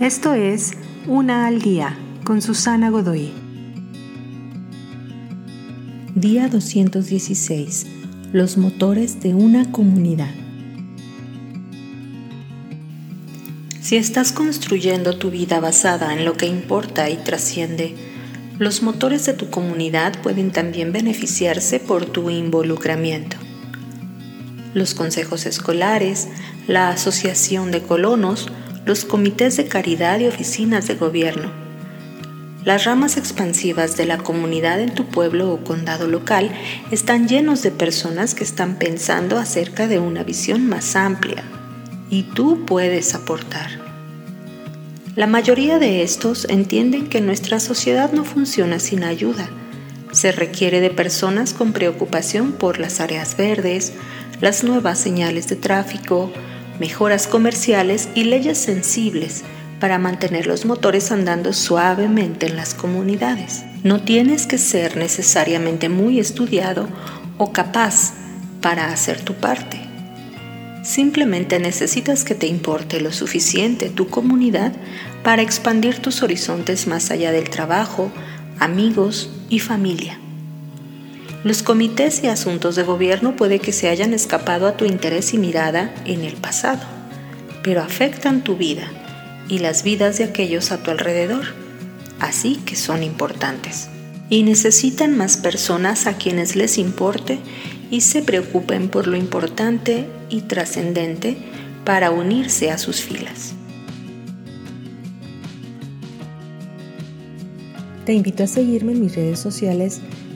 Esto es Una al Día con Susana Godoy. Día 216. Los motores de una comunidad. Si estás construyendo tu vida basada en lo que importa y trasciende, los motores de tu comunidad pueden también beneficiarse por tu involucramiento. Los consejos escolares, la asociación de colonos, los comités de caridad y oficinas de gobierno. Las ramas expansivas de la comunidad en tu pueblo o condado local están llenos de personas que están pensando acerca de una visión más amplia y tú puedes aportar. La mayoría de estos entienden que nuestra sociedad no funciona sin ayuda. Se requiere de personas con preocupación por las áreas verdes, las nuevas señales de tráfico, mejoras comerciales y leyes sensibles para mantener los motores andando suavemente en las comunidades. No tienes que ser necesariamente muy estudiado o capaz para hacer tu parte. Simplemente necesitas que te importe lo suficiente tu comunidad para expandir tus horizontes más allá del trabajo, amigos y familia. Los comités y asuntos de gobierno puede que se hayan escapado a tu interés y mirada en el pasado, pero afectan tu vida y las vidas de aquellos a tu alrededor, así que son importantes. Y necesitan más personas a quienes les importe y se preocupen por lo importante y trascendente para unirse a sus filas. Te invito a seguirme en mis redes sociales